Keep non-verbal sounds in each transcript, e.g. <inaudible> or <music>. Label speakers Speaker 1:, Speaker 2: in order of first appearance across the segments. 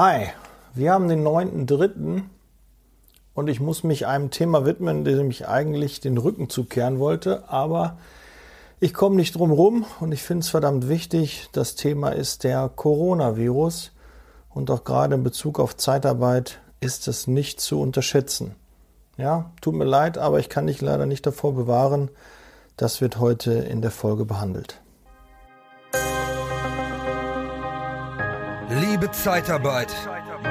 Speaker 1: Hi, wir haben den 9.3. und ich muss mich einem Thema widmen, dem ich eigentlich den Rücken zukehren wollte, aber ich komme nicht drum rum und ich finde es verdammt wichtig. Das Thema ist der Coronavirus und auch gerade in Bezug auf Zeitarbeit ist es nicht zu unterschätzen. Ja, tut mir leid, aber ich kann dich leider nicht davor bewahren. Das wird heute in der Folge behandelt.
Speaker 2: Liebe Zeitarbeit,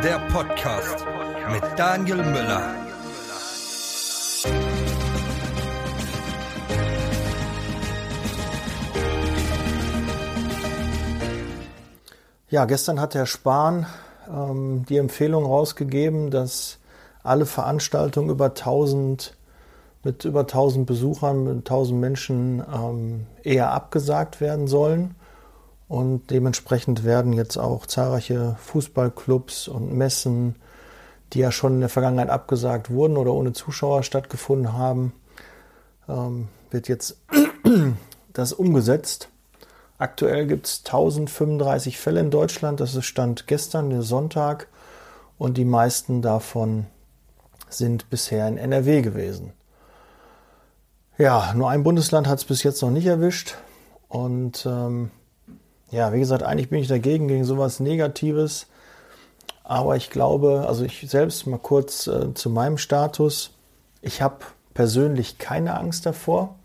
Speaker 2: der Podcast mit Daniel Müller.
Speaker 1: Ja, gestern hat Herr Spahn ähm, die Empfehlung rausgegeben, dass alle Veranstaltungen über 1000 mit über 1000 Besuchern, mit 1000 Menschen ähm, eher abgesagt werden sollen. Und dementsprechend werden jetzt auch zahlreiche Fußballclubs und Messen, die ja schon in der Vergangenheit abgesagt wurden oder ohne Zuschauer stattgefunden haben, ähm, wird jetzt <clears throat> das umgesetzt. Aktuell gibt es 1035 Fälle in Deutschland. Das ist Stand gestern, der Sonntag. Und die meisten davon sind bisher in NRW gewesen. Ja, nur ein Bundesland hat es bis jetzt noch nicht erwischt. Und ähm, ja, wie gesagt, eigentlich bin ich dagegen, gegen sowas Negatives. Aber ich glaube, also ich selbst mal kurz äh, zu meinem Status. Ich habe persönlich keine Angst davor.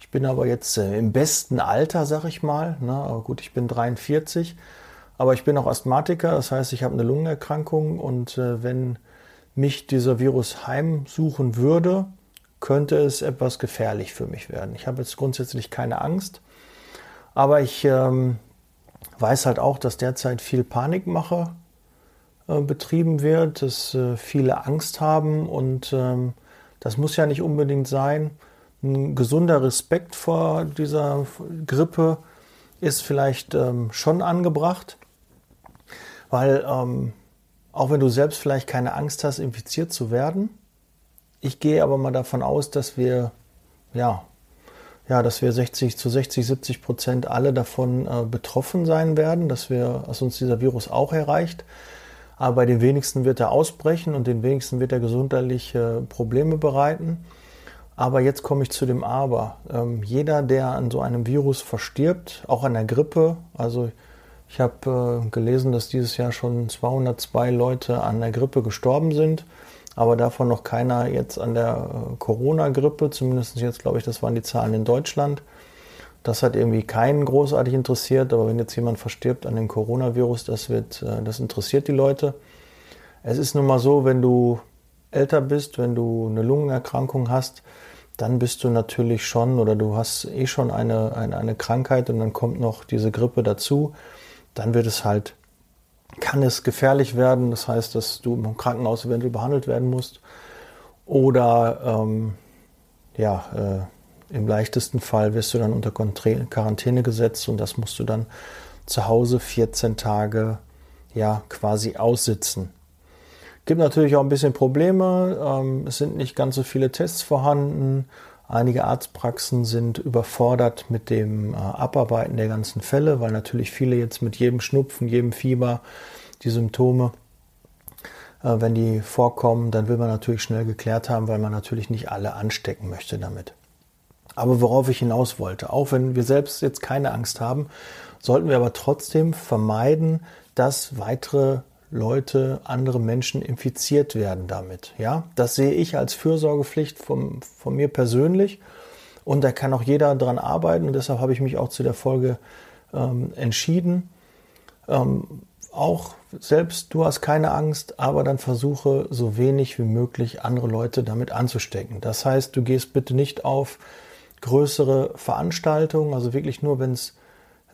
Speaker 1: Ich bin aber jetzt äh, im besten Alter, sag ich mal. Ne? Aber gut, ich bin 43. Aber ich bin auch Asthmatiker, das heißt, ich habe eine Lungenerkrankung und äh, wenn mich dieser Virus heimsuchen würde, könnte es etwas gefährlich für mich werden. Ich habe jetzt grundsätzlich keine Angst, aber ich ähm, weiß halt auch, dass derzeit viel Panikmache äh, betrieben wird, dass äh, viele Angst haben und ähm, das muss ja nicht unbedingt sein. Ein gesunder Respekt vor dieser Grippe ist vielleicht ähm, schon angebracht, weil ähm, auch wenn du selbst vielleicht keine Angst hast, infiziert zu werden, ich gehe aber mal davon aus, dass wir ja ja, dass wir 60 zu 60, 70 Prozent alle davon äh, betroffen sein werden, dass wir, dass uns dieser Virus auch erreicht. Aber bei den wenigsten wird er ausbrechen und den wenigsten wird er gesundheitliche Probleme bereiten. Aber jetzt komme ich zu dem Aber. Ähm, jeder, der an so einem Virus verstirbt, auch an der Grippe, also ich habe äh, gelesen, dass dieses Jahr schon 202 Leute an der Grippe gestorben sind aber davon noch keiner jetzt an der äh, Corona-Grippe, zumindest jetzt glaube ich, das waren die Zahlen in Deutschland. Das hat irgendwie keinen großartig interessiert, aber wenn jetzt jemand verstirbt an dem Coronavirus, das wird, äh, das interessiert die Leute. Es ist nun mal so, wenn du älter bist, wenn du eine Lungenerkrankung hast, dann bist du natürlich schon oder du hast eh schon eine, eine, eine Krankheit und dann kommt noch diese Grippe dazu, dann wird es halt kann es gefährlich werden. Das heißt, dass du im Krankenhaus eventuell behandelt werden musst. Oder ähm, ja, äh, im leichtesten Fall wirst du dann unter Quarantäne gesetzt und das musst du dann zu Hause 14 Tage ja quasi aussitzen. Gibt natürlich auch ein bisschen Probleme. Ähm, es sind nicht ganz so viele Tests vorhanden. Einige Arztpraxen sind überfordert mit dem äh, Abarbeiten der ganzen Fälle, weil natürlich viele jetzt mit jedem Schnupfen, jedem Fieber die Symptome, äh, wenn die vorkommen, dann will man natürlich schnell geklärt haben, weil man natürlich nicht alle anstecken möchte damit. Aber worauf ich hinaus wollte, auch wenn wir selbst jetzt keine Angst haben, sollten wir aber trotzdem vermeiden, dass weitere Leute, andere Menschen infiziert werden damit. Ja, das sehe ich als Fürsorgepflicht vom, von mir persönlich. Und da kann auch jeder dran arbeiten. Und deshalb habe ich mich auch zu der Folge ähm, entschieden. Ähm, auch selbst du hast keine Angst, aber dann versuche so wenig wie möglich andere Leute damit anzustecken. Das heißt, du gehst bitte nicht auf größere Veranstaltungen, also wirklich nur, wenn es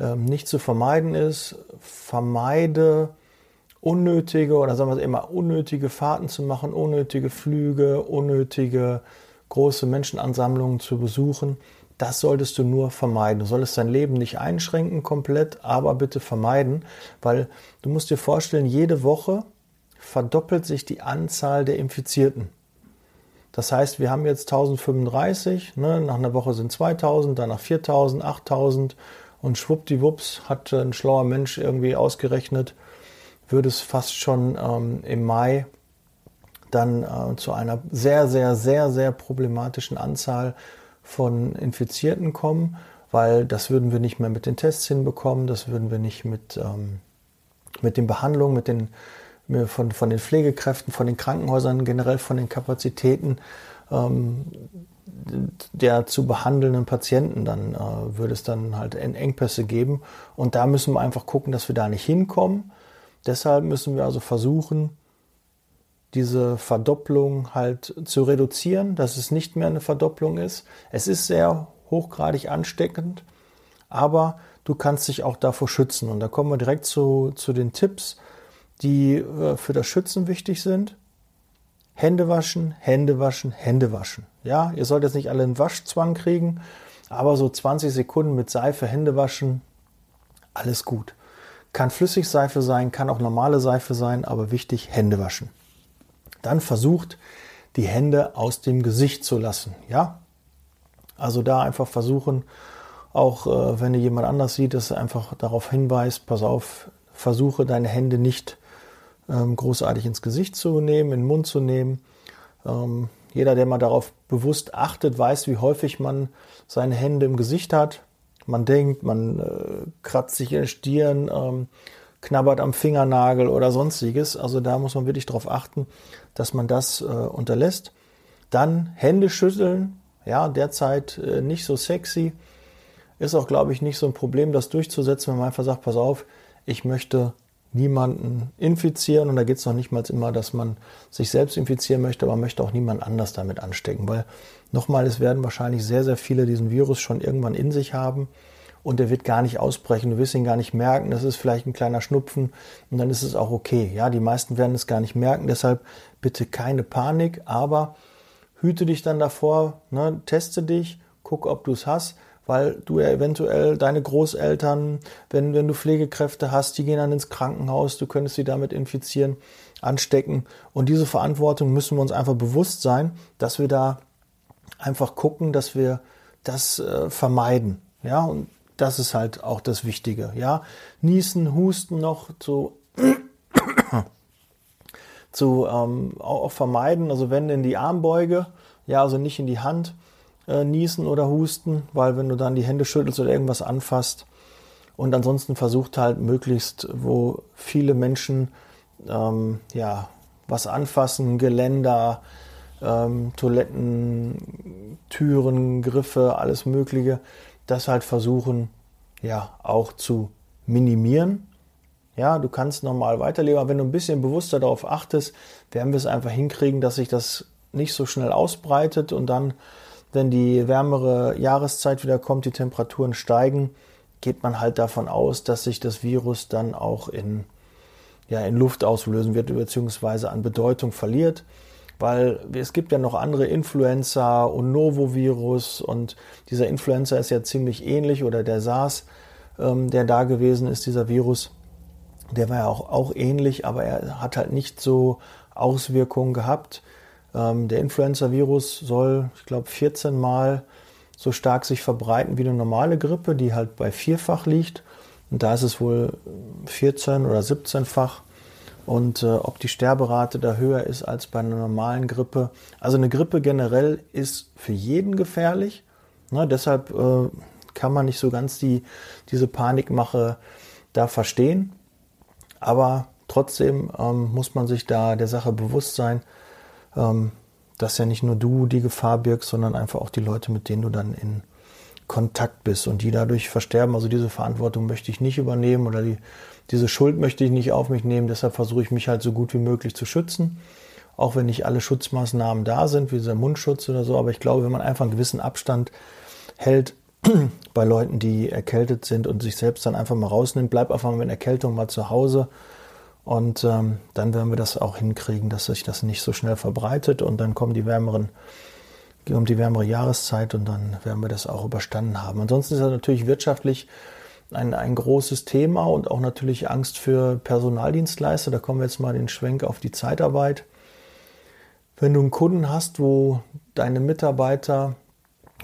Speaker 1: ähm, nicht zu vermeiden ist. Vermeide unnötige oder sagen wir es immer unnötige Fahrten zu machen, unnötige Flüge, unnötige große Menschenansammlungen zu besuchen. Das solltest du nur vermeiden. Du solltest dein Leben nicht einschränken komplett, aber bitte vermeiden, weil du musst dir vorstellen, jede Woche verdoppelt sich die Anzahl der Infizierten. Das heißt, wir haben jetzt 1035, ne, nach einer Woche sind 2000, danach 4000, 8000 und schwuppdiwupps hat ein schlauer Mensch irgendwie ausgerechnet, würde es fast schon ähm, im Mai dann äh, zu einer sehr, sehr, sehr, sehr problematischen Anzahl von Infizierten kommen, weil das würden wir nicht mehr mit den Tests hinbekommen, das würden wir nicht mit, ähm, mit den Behandlungen, mit den, von, von den Pflegekräften, von den Krankenhäusern, generell von den Kapazitäten ähm, der zu behandelnden Patienten, dann äh, würde es dann halt Engpässe geben. Und da müssen wir einfach gucken, dass wir da nicht hinkommen. Deshalb müssen wir also versuchen, diese Verdopplung halt zu reduzieren, dass es nicht mehr eine Verdopplung ist. Es ist sehr hochgradig ansteckend, aber du kannst dich auch davor schützen. Und da kommen wir direkt zu, zu den Tipps, die äh, für das Schützen wichtig sind. Hände waschen, Hände waschen, Hände waschen. Ja, ihr sollt jetzt nicht alle einen Waschzwang kriegen, aber so 20 Sekunden mit Seife Hände waschen, alles gut. Kann Flüssigseife sein, kann auch normale Seife sein, aber wichtig, Hände waschen. Dann versucht, die Hände aus dem Gesicht zu lassen. Ja, also da einfach versuchen, auch äh, wenn ihr jemand anders sieht, dass er einfach darauf hinweist, pass auf, versuche deine Hände nicht ähm, großartig ins Gesicht zu nehmen, in den Mund zu nehmen. Ähm, jeder, der mal darauf bewusst achtet, weiß, wie häufig man seine Hände im Gesicht hat. Man denkt, man äh, kratzt sich in der Stirn, ähm, knabbert am Fingernagel oder sonstiges. Also da muss man wirklich darauf achten, dass man das äh, unterlässt. Dann Hände schütteln, ja, derzeit äh, nicht so sexy. Ist auch, glaube ich, nicht so ein Problem, das durchzusetzen, wenn man einfach sagt, pass auf, ich möchte niemanden infizieren. Und da geht es noch nicht mal immer, dass man sich selbst infizieren möchte, aber man möchte auch niemand anders damit anstecken, weil nochmal, es werden wahrscheinlich sehr, sehr viele diesen Virus schon irgendwann in sich haben und der wird gar nicht ausbrechen, du wirst ihn gar nicht merken, das ist vielleicht ein kleiner Schnupfen und dann ist es auch okay. Ja, die meisten werden es gar nicht merken, deshalb bitte keine Panik, aber hüte dich dann davor, ne, teste dich, guck, ob du es hast weil du ja eventuell deine Großeltern, wenn, wenn du Pflegekräfte hast, die gehen dann ins Krankenhaus, du könntest sie damit infizieren, anstecken. Und diese Verantwortung müssen wir uns einfach bewusst sein, dass wir da einfach gucken, dass wir das äh, vermeiden. Ja, und das ist halt auch das Wichtige. Ja, Niesen, Husten noch zu, zu ähm, auch vermeiden. Also wenn in die Armbeuge, ja, also nicht in die Hand äh, niesen oder husten, weil wenn du dann die Hände schüttelst oder irgendwas anfasst und ansonsten versucht halt möglichst, wo viele Menschen ähm, ja was anfassen, Geländer, ähm, Toiletten, Türen, Griffe, alles Mögliche, das halt versuchen ja auch zu minimieren. Ja, du kannst normal weiterleben, aber wenn du ein bisschen bewusster darauf achtest, werden wir es einfach hinkriegen, dass sich das nicht so schnell ausbreitet und dann wenn die wärmere Jahreszeit wieder kommt, die Temperaturen steigen, geht man halt davon aus, dass sich das Virus dann auch in, ja, in Luft auslösen wird, beziehungsweise an Bedeutung verliert. Weil es gibt ja noch andere Influenza und Novovirus und dieser Influenza ist ja ziemlich ähnlich oder der SARS, ähm, der da gewesen ist, dieser Virus, der war ja auch, auch ähnlich, aber er hat halt nicht so Auswirkungen gehabt. Ähm, der Influenza-Virus soll, ich glaube, 14 Mal so stark sich verbreiten wie eine normale Grippe, die halt bei vierfach liegt. Und da ist es wohl 14 oder 17-fach. Und äh, ob die Sterberate da höher ist als bei einer normalen Grippe. Also eine Grippe generell ist für jeden gefährlich. Ne, deshalb äh, kann man nicht so ganz die, diese Panikmache da verstehen. Aber trotzdem ähm, muss man sich da der Sache bewusst sein, dass ja nicht nur du die Gefahr birgst, sondern einfach auch die Leute, mit denen du dann in Kontakt bist und die dadurch versterben. Also diese Verantwortung möchte ich nicht übernehmen oder die, diese Schuld möchte ich nicht auf mich nehmen. Deshalb versuche ich mich halt so gut wie möglich zu schützen. Auch wenn nicht alle Schutzmaßnahmen da sind, wie dieser Mundschutz oder so. Aber ich glaube, wenn man einfach einen gewissen Abstand hält <clears throat> bei Leuten, die erkältet sind und sich selbst dann einfach mal rausnimmt, bleib einfach mal mit Erkältung mal zu Hause und ähm, dann werden wir das auch hinkriegen, dass sich das nicht so schnell verbreitet und dann kommen die wärmeren, kommt die wärmere Jahreszeit und dann werden wir das auch überstanden haben. Ansonsten ist das natürlich wirtschaftlich ein, ein großes Thema und auch natürlich Angst für Personaldienstleister. Da kommen wir jetzt mal den Schwenk auf die Zeitarbeit. Wenn du einen Kunden hast, wo deine Mitarbeiter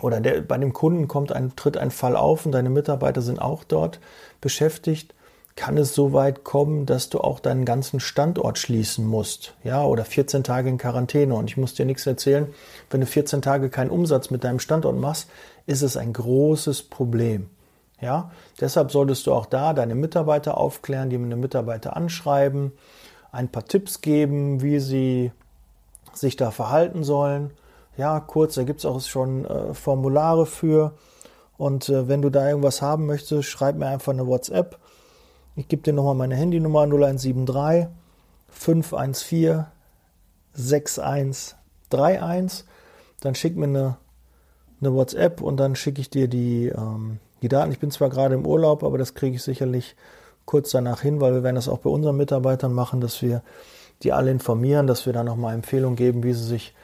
Speaker 1: oder der, bei dem Kunden kommt ein, tritt ein Fall auf und deine Mitarbeiter sind auch dort beschäftigt, kann es so weit kommen, dass du auch deinen ganzen Standort schließen musst, ja, oder 14 Tage in Quarantäne. Und ich muss dir nichts erzählen, wenn du 14 Tage keinen Umsatz mit deinem Standort machst, ist es ein großes Problem. Ja, deshalb solltest du auch da deine Mitarbeiter aufklären, die Mitarbeiter anschreiben, ein paar Tipps geben, wie sie sich da verhalten sollen. Ja, kurz, da gibt es auch schon äh, Formulare für. Und äh, wenn du da irgendwas haben möchtest, schreib mir einfach eine WhatsApp. Ich gebe dir nochmal meine Handynummer 0173 514 6131. Dann schick mir eine, eine WhatsApp und dann schicke ich dir die, ähm, die Daten. Ich bin zwar gerade im Urlaub, aber das kriege ich sicherlich kurz danach hin, weil wir werden das auch bei unseren Mitarbeitern machen, dass wir die alle informieren, dass wir da nochmal Empfehlungen geben, wie sie sich,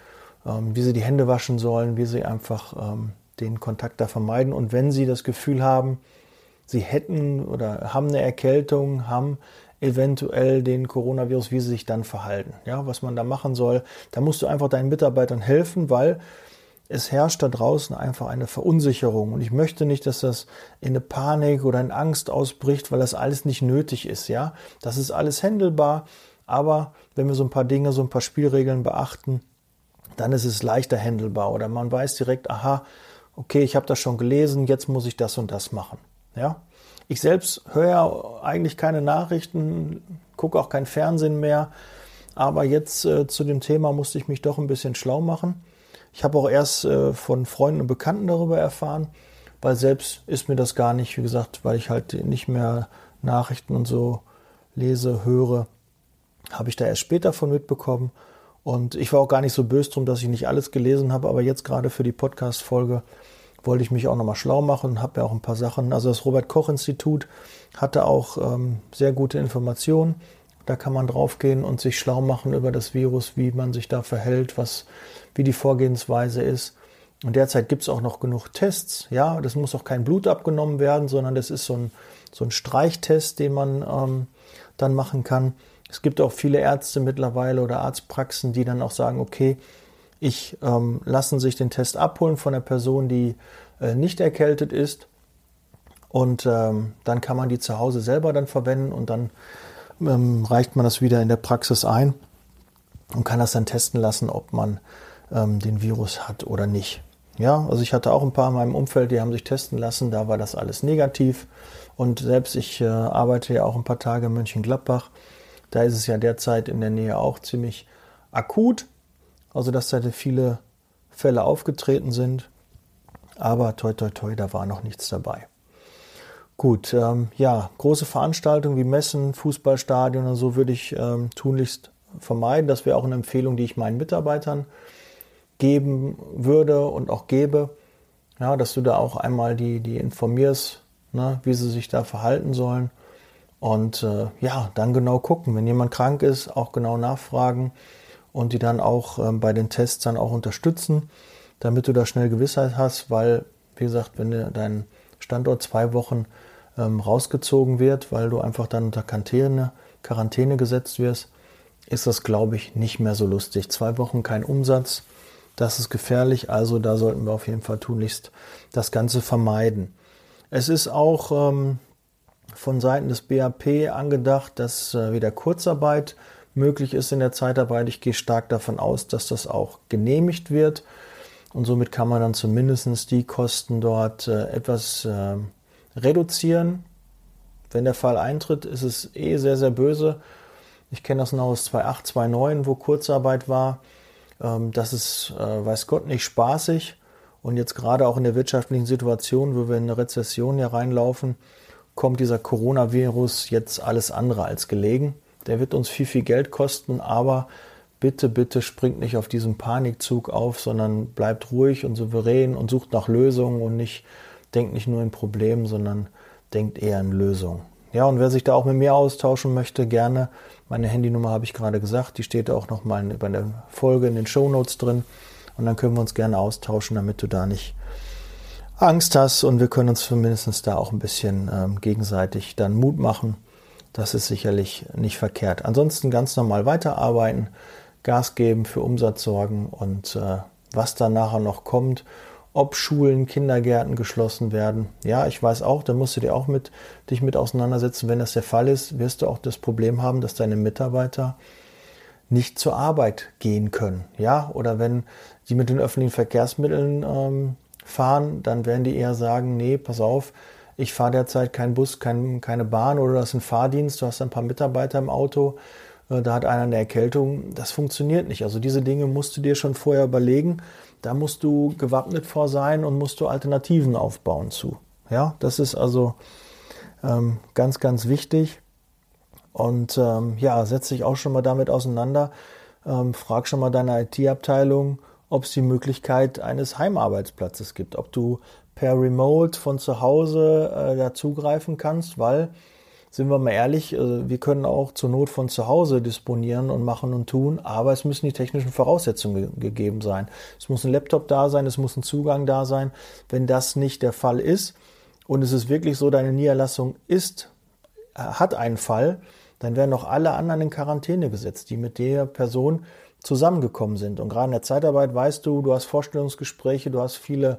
Speaker 1: ähm, wie sie die Hände waschen sollen, wie sie einfach ähm, den Kontakt da vermeiden. Und wenn sie das Gefühl haben, sie hätten oder haben eine Erkältung, haben eventuell den Coronavirus, wie sie sich dann verhalten. Ja, was man da machen soll, da musst du einfach deinen Mitarbeitern helfen, weil es herrscht da draußen einfach eine Verunsicherung. Und ich möchte nicht, dass das in eine Panik oder in Angst ausbricht, weil das alles nicht nötig ist. Ja, das ist alles händelbar. Aber wenn wir so ein paar Dinge, so ein paar Spielregeln beachten, dann ist es leichter händelbar. Oder man weiß direkt, aha, okay, ich habe das schon gelesen, jetzt muss ich das und das machen. Ja, ich selbst höre ja eigentlich keine Nachrichten, gucke auch kein Fernsehen mehr. Aber jetzt äh, zu dem Thema musste ich mich doch ein bisschen schlau machen. Ich habe auch erst äh, von Freunden und Bekannten darüber erfahren, weil selbst ist mir das gar nicht, wie gesagt, weil ich halt nicht mehr Nachrichten und so lese, höre, habe ich da erst später von mitbekommen. Und ich war auch gar nicht so böse drum, dass ich nicht alles gelesen habe, aber jetzt gerade für die Podcast-Folge wollte ich mich auch nochmal schlau machen habe ja auch ein paar Sachen. Also das Robert-Koch-Institut hatte auch ähm, sehr gute Informationen. Da kann man draufgehen und sich schlau machen über das Virus, wie man sich da verhält, was wie die Vorgehensweise ist. Und derzeit gibt es auch noch genug Tests. Ja, das muss auch kein Blut abgenommen werden, sondern das ist so ein, so ein Streichtest, den man ähm, dann machen kann. Es gibt auch viele Ärzte mittlerweile oder Arztpraxen, die dann auch sagen, okay, ich ähm, lassen sich den Test abholen von der Person, die äh, nicht erkältet ist. Und ähm, dann kann man die zu Hause selber dann verwenden und dann ähm, reicht man das wieder in der Praxis ein und kann das dann testen lassen, ob man ähm, den Virus hat oder nicht. Ja, also ich hatte auch ein paar in meinem Umfeld, die haben sich testen lassen, da war das alles negativ. Und selbst ich äh, arbeite ja auch ein paar Tage in Mönchengladbach. Da ist es ja derzeit in der Nähe auch ziemlich akut. Also dass da viele Fälle aufgetreten sind. Aber toi toi toi, da war noch nichts dabei. Gut, ähm, ja, große Veranstaltungen wie Messen, Fußballstadien und so würde ich ähm, tunlichst vermeiden. Das wäre auch eine Empfehlung, die ich meinen Mitarbeitern geben würde und auch gebe, ja, dass du da auch einmal die, die informierst, ne, wie sie sich da verhalten sollen. Und äh, ja, dann genau gucken. Wenn jemand krank ist, auch genau nachfragen und die dann auch ähm, bei den Tests dann auch unterstützen, damit du da schnell Gewissheit hast, weil, wie gesagt, wenn dein Standort zwei Wochen ähm, rausgezogen wird, weil du einfach dann unter Quarantäne, Quarantäne gesetzt wirst, ist das, glaube ich, nicht mehr so lustig. Zwei Wochen kein Umsatz, das ist gefährlich, also da sollten wir auf jeden Fall tunlichst das Ganze vermeiden. Es ist auch ähm, von Seiten des BAP angedacht, dass äh, wieder Kurzarbeit möglich ist in der Zeitarbeit. Ich gehe stark davon aus, dass das auch genehmigt wird. Und somit kann man dann zumindest die Kosten dort äh, etwas äh, reduzieren. Wenn der Fall eintritt, ist es eh sehr, sehr böse. Ich kenne das noch aus 2008, 2009, wo Kurzarbeit war. Ähm, das ist, äh, weiß Gott, nicht spaßig. Und jetzt gerade auch in der wirtschaftlichen Situation, wo wir in eine Rezession hier reinlaufen, kommt dieser Coronavirus jetzt alles andere als gelegen. Der wird uns viel, viel Geld kosten, aber bitte, bitte springt nicht auf diesen Panikzug auf, sondern bleibt ruhig und souverän und sucht nach Lösungen und nicht, denkt nicht nur in Problemen, sondern denkt eher in Lösungen. Ja, und wer sich da auch mit mir austauschen möchte, gerne meine Handynummer habe ich gerade gesagt, die steht auch nochmal bei der Folge in den Show Notes drin. Und dann können wir uns gerne austauschen, damit du da nicht Angst hast und wir können uns zumindest da auch ein bisschen ähm, gegenseitig dann Mut machen. Das ist sicherlich nicht verkehrt. Ansonsten ganz normal weiterarbeiten, Gas geben, für Umsatz sorgen und äh, was dann nachher noch kommt ob Schulen, Kindergärten geschlossen werden. Ja, ich weiß auch, da musst du dir auch mit, dich mit auseinandersetzen. Wenn das der Fall ist, wirst du auch das Problem haben, dass deine Mitarbeiter nicht zur Arbeit gehen können. Ja, oder wenn die mit den öffentlichen Verkehrsmitteln ähm, fahren, dann werden die eher sagen, nee, pass auf, ich fahre derzeit keinen Bus, kein, keine Bahn oder das ist ein Fahrdienst, du hast ein paar Mitarbeiter im Auto, äh, da hat einer eine Erkältung. Das funktioniert nicht. Also diese Dinge musst du dir schon vorher überlegen. Da musst du gewappnet vor sein und musst du Alternativen aufbauen zu. Ja, das ist also ähm, ganz, ganz wichtig. Und ähm, ja, setz dich auch schon mal damit auseinander. Ähm, frag schon mal deine IT-Abteilung, ob es die Möglichkeit eines Heimarbeitsplatzes gibt, ob du per Remote von zu Hause äh, da zugreifen kannst, weil, sind wir mal ehrlich, äh, wir können auch zur Not von zu Hause disponieren und machen und tun, aber es müssen die technischen Voraussetzungen ge gegeben sein. Es muss ein Laptop da sein, es muss ein Zugang da sein. Wenn das nicht der Fall ist und es ist wirklich so, deine Niederlassung ist, äh, hat einen Fall, dann werden auch alle anderen in Quarantäne gesetzt, die mit der Person zusammengekommen sind. Und gerade in der Zeitarbeit weißt du, du hast Vorstellungsgespräche, du hast viele,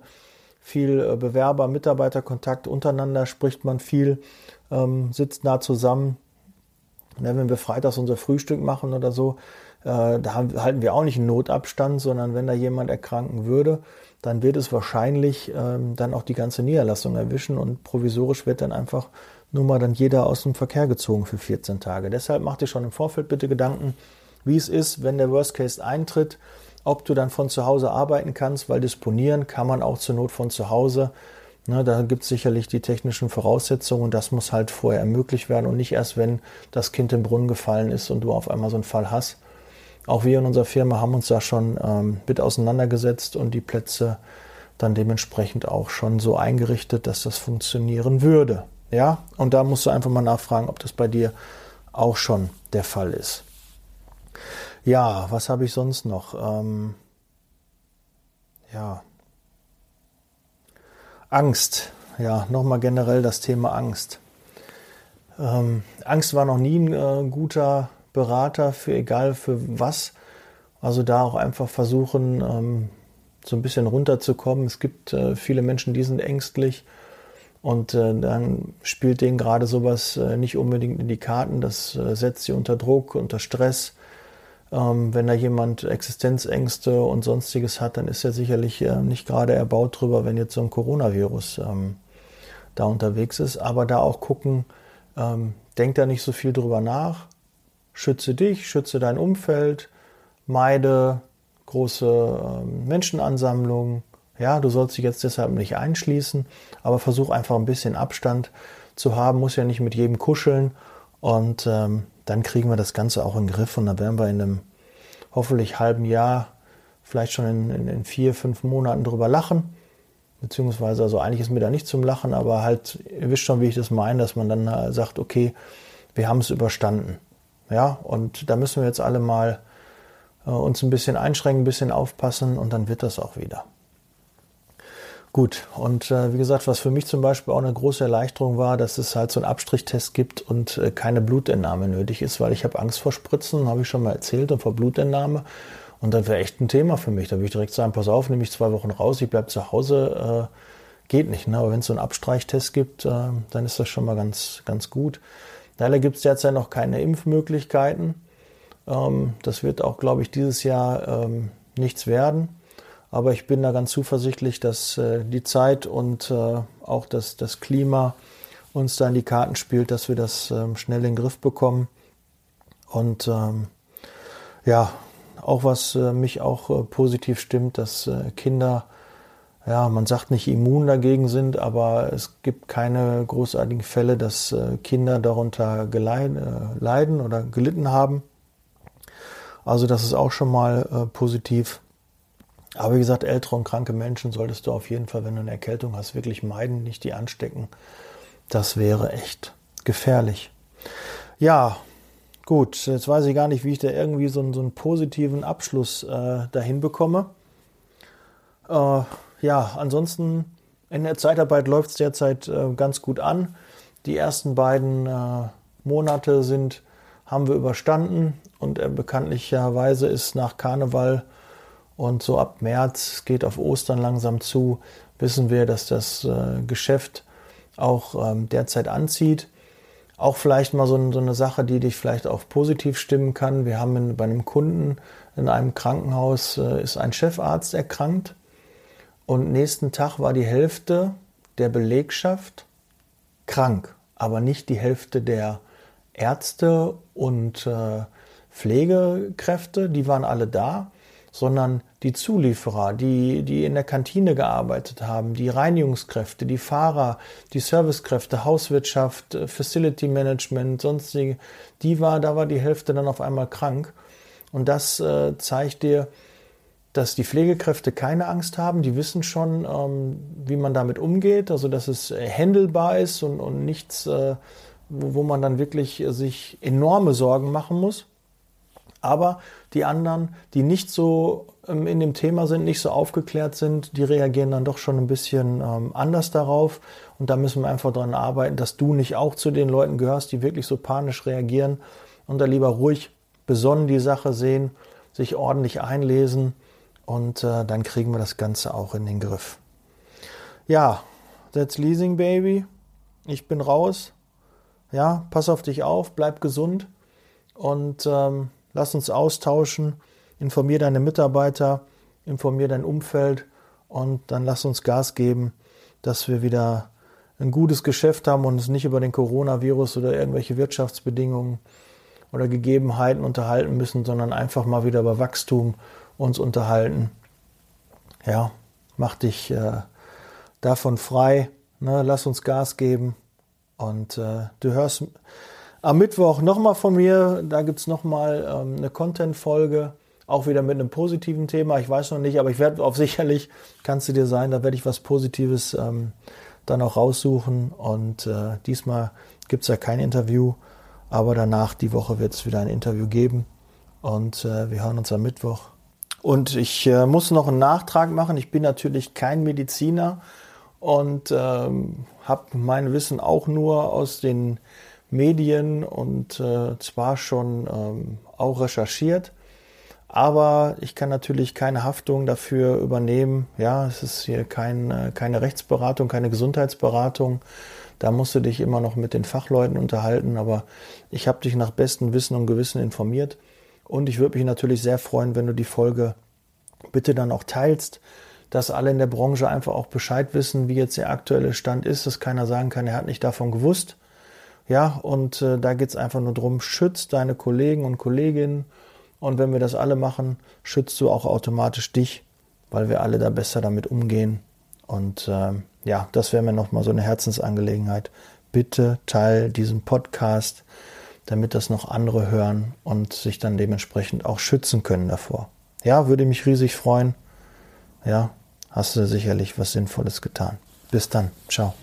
Speaker 1: viel äh, Bewerber, Mitarbeiterkontakt untereinander, spricht man viel, ähm, sitzt nah zusammen. Ja, wenn wir freitags unser Frühstück machen oder so, äh, da haben, halten wir auch nicht einen Notabstand, sondern wenn da jemand erkranken würde, dann wird es wahrscheinlich ähm, dann auch die ganze Niederlassung erwischen und provisorisch wird dann einfach nur mal dann jeder aus dem Verkehr gezogen für 14 Tage. Deshalb mach dir schon im Vorfeld bitte Gedanken, wie es ist, wenn der Worst Case eintritt, ob du dann von zu Hause arbeiten kannst, weil disponieren kann man auch zur Not von zu Hause. Ne, da gibt es sicherlich die technischen Voraussetzungen und das muss halt vorher ermöglicht werden und nicht erst, wenn das Kind im Brunnen gefallen ist und du auf einmal so einen Fall hast. Auch wir in unserer Firma haben uns da schon ähm, mit auseinandergesetzt und die Plätze dann dementsprechend auch schon so eingerichtet, dass das funktionieren würde. Ja, und da musst du einfach mal nachfragen, ob das bei dir auch schon der Fall ist. Ja, was habe ich sonst noch? Ähm, ja. Angst. Ja, nochmal generell das Thema Angst. Ähm, Angst war noch nie ein äh, guter Berater für egal für was. Also da auch einfach versuchen, ähm, so ein bisschen runterzukommen. Es gibt äh, viele Menschen, die sind ängstlich und äh, dann spielt denen gerade sowas äh, nicht unbedingt in die Karten. Das äh, setzt sie unter Druck, unter Stress. Ähm, wenn da jemand Existenzängste und sonstiges hat, dann ist er sicherlich äh, nicht gerade erbaut drüber, wenn jetzt so ein Coronavirus ähm, da unterwegs ist. Aber da auch gucken, ähm, denk da nicht so viel drüber nach. Schütze dich, schütze dein Umfeld, meide große ähm, Menschenansammlungen ja, du sollst dich jetzt deshalb nicht einschließen, aber versuch einfach ein bisschen Abstand zu haben, muss ja nicht mit jedem kuscheln und ähm, dann kriegen wir das Ganze auch in den Griff und dann werden wir in einem hoffentlich halben Jahr, vielleicht schon in, in, in vier, fünf Monaten drüber lachen. Beziehungsweise, also eigentlich ist mir da nicht zum Lachen, aber halt, ihr wisst schon, wie ich das meine, dass man dann äh, sagt, okay, wir haben es überstanden. Ja, und da müssen wir jetzt alle mal äh, uns ein bisschen einschränken, ein bisschen aufpassen und dann wird das auch wieder. Gut, und äh, wie gesagt, was für mich zum Beispiel auch eine große Erleichterung war, dass es halt so einen Abstrichtest gibt und äh, keine Blutentnahme nötig ist, weil ich habe Angst vor Spritzen, habe ich schon mal erzählt, und vor Blutentnahme. Und das wäre echt ein Thema für mich. Da würde ich direkt sagen, pass auf, nehme ich zwei Wochen raus, ich bleibe zu Hause. Äh, geht nicht. Ne? Aber wenn es so einen Abstreichtest gibt, äh, dann ist das schon mal ganz, ganz gut. Leider gibt es derzeit noch keine Impfmöglichkeiten. Ähm, das wird auch, glaube ich, dieses Jahr ähm, nichts werden. Aber ich bin da ganz zuversichtlich, dass äh, die Zeit und äh, auch das, das Klima uns da in die Karten spielt, dass wir das ähm, schnell in den Griff bekommen. Und ähm, ja, auch was äh, mich auch positiv stimmt, dass Kinder, ja, man sagt nicht immun dagegen sind, aber es gibt keine großartigen Fälle, dass Kinder darunter leiden oder gelitten haben. Also das ist auch schon mal positiv. Aber wie gesagt, ältere und kranke Menschen solltest du auf jeden Fall, wenn du eine Erkältung hast, wirklich meiden, nicht die anstecken. Das wäre echt gefährlich. Ja, gut, jetzt weiß ich gar nicht, wie ich da irgendwie so einen, so einen positiven Abschluss äh, dahin bekomme. Äh, ja, ansonsten in der Zeitarbeit läuft es derzeit äh, ganz gut an. Die ersten beiden äh, Monate sind, haben wir überstanden und äh, bekanntlicherweise ist nach Karneval Und so ab März geht auf Ostern langsam zu, wissen wir, dass das äh, Geschäft auch ähm, derzeit anzieht. Auch vielleicht mal so, so, eine Sache, die dich vielleicht auch positiv stimmen kann. Wir haben in, bei einem Kunden in einem Krankenhaus äh, ist ein Chefarzt erkrankt und nächsten Tag war die Hälfte der Belegschaft krank, aber nicht die Hälfte der Ärzte und äh, Pflegekräfte, die waren alle da, sondern die Zulieferer, die, die in der Kantine gearbeitet haben, die Reinigungskräfte, die Fahrer, die Servicekräfte, Hauswirtschaft, äh, Facility Management, sonstige, die war, da war die Hälfte dann auf einmal krank. Und das äh, zeigt dir, dass die Pflegekräfte keine Angst haben, die wissen schon, ähm, wie man damit umgeht, also dass es äh, handelbar ist und, und nichts, äh, wo, wo man dann wirklich sich enorme Sorgen machen muss. Aber die anderen, die nicht so ähm, in dem Thema sind, nicht so aufgeklärt sind, die reagieren dann doch schon ein bisschen ähm, anders darauf. Und da müssen wir einfach daran arbeiten, dass du nicht auch zu den Leuten gehörst, die wirklich so panisch reagieren und da lieber ruhig besonnen die Sache sehen, sich ordentlich einlesen und äh, dann kriegen wir das Ganze auch in den Griff. Ja, that's Leasing Baby. Ich bin raus. Ja, pass auf dich auf, bleib gesund und ähm, Lass uns austauschen. Informier deine Mitarbeiter, informier dein Umfeld und dann lass uns Gas geben, dass wir wieder ein gutes Geschäft haben und uns nicht über den Coronavirus oder irgendwelche Wirtschaftsbedingungen oder Gegebenheiten unterhalten müssen, sondern einfach mal wieder über Wachstum uns unterhalten. Ja, mach dich äh, davon frei, ne? lass uns Gas geben und äh, du hörst am Mittwoch nochmal von mir, da gibt es nochmal ähm, eine Content-Folge, auch wieder mit einem positiven Thema. Ich weiß noch nicht, aber ich werde auf sicherlich, kannst du dir sein, da werde ich was Positives ähm, dann auch raussuchen. Und äh, diesmal gibt es ja kein Interview, aber danach die Woche wird es wieder ein Interview geben. Und äh, wir hören uns am Mittwoch. Und ich äh, muss noch einen Nachtrag machen. Ich bin natürlich kein Mediziner und ähm, habe mein Wissen auch nur aus den Medien und äh, zwar schon ähm, auch recherchiert, aber ich kann natürlich keine Haftung dafür übernehmen. Ja, es ist hier kein, äh, keine Rechtsberatung, keine Gesundheitsberatung. Da musst du dich immer noch mit den Fachleuten unterhalten, aber ich habe dich nach bestem Wissen und Gewissen informiert und ich würde mich natürlich sehr freuen, wenn du die Folge bitte dann auch teilst, dass alle in der Branche einfach auch Bescheid wissen, wie jetzt der aktuelle Stand ist, dass keiner sagen kann, er hat nicht davon gewusst. Ja, und äh, da geht es einfach nur darum, schütz deine Kollegen und Kolleginnen. Und wenn wir das alle machen, schützt du auch automatisch dich, weil wir alle da besser damit umgehen. Und äh, ja, das wäre mir nochmal so eine Herzensangelegenheit. Bitte teil diesen Podcast, damit das noch andere hören und sich dann dementsprechend auch schützen können davor. Ja, würde mich riesig freuen. Ja, hast du sicherlich was Sinnvolles getan. Bis dann. Ciao.